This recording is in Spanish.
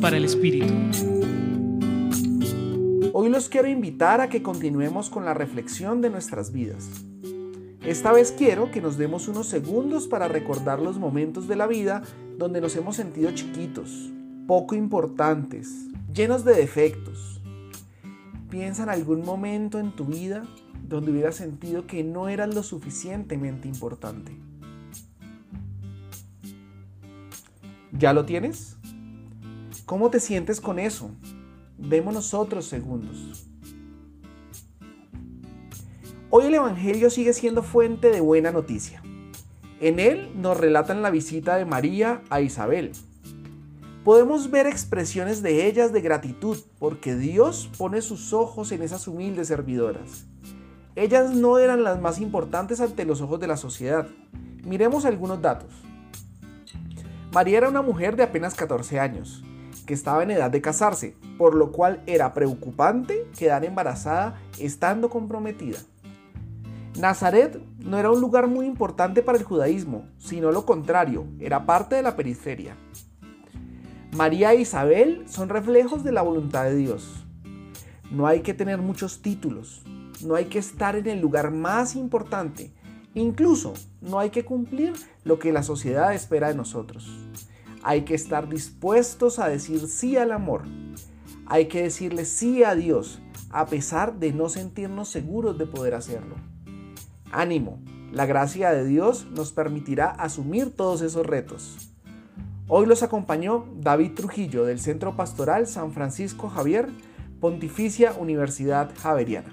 Para el Espíritu. Hoy los quiero invitar a que continuemos con la reflexión de nuestras vidas. Esta vez quiero que nos demos unos segundos para recordar los momentos de la vida donde nos hemos sentido chiquitos, poco importantes, llenos de defectos. Piensa en algún momento en tu vida donde hubieras sentido que no eras lo suficientemente importante. ¿Ya lo tienes? ¿Cómo te sientes con eso? Démonos otros segundos. Hoy el Evangelio sigue siendo fuente de buena noticia. En él nos relatan la visita de María a Isabel. Podemos ver expresiones de ellas de gratitud porque Dios pone sus ojos en esas humildes servidoras. Ellas no eran las más importantes ante los ojos de la sociedad. Miremos algunos datos. María era una mujer de apenas 14 años, que estaba en edad de casarse, por lo cual era preocupante quedar embarazada estando comprometida. Nazaret no era un lugar muy importante para el judaísmo, sino lo contrario, era parte de la periferia. María e Isabel son reflejos de la voluntad de Dios. No hay que tener muchos títulos, no hay que estar en el lugar más importante, Incluso no hay que cumplir lo que la sociedad espera de nosotros. Hay que estar dispuestos a decir sí al amor. Hay que decirle sí a Dios a pesar de no sentirnos seguros de poder hacerlo. Ánimo, la gracia de Dios nos permitirá asumir todos esos retos. Hoy los acompañó David Trujillo del Centro Pastoral San Francisco Javier, Pontificia Universidad Javeriana.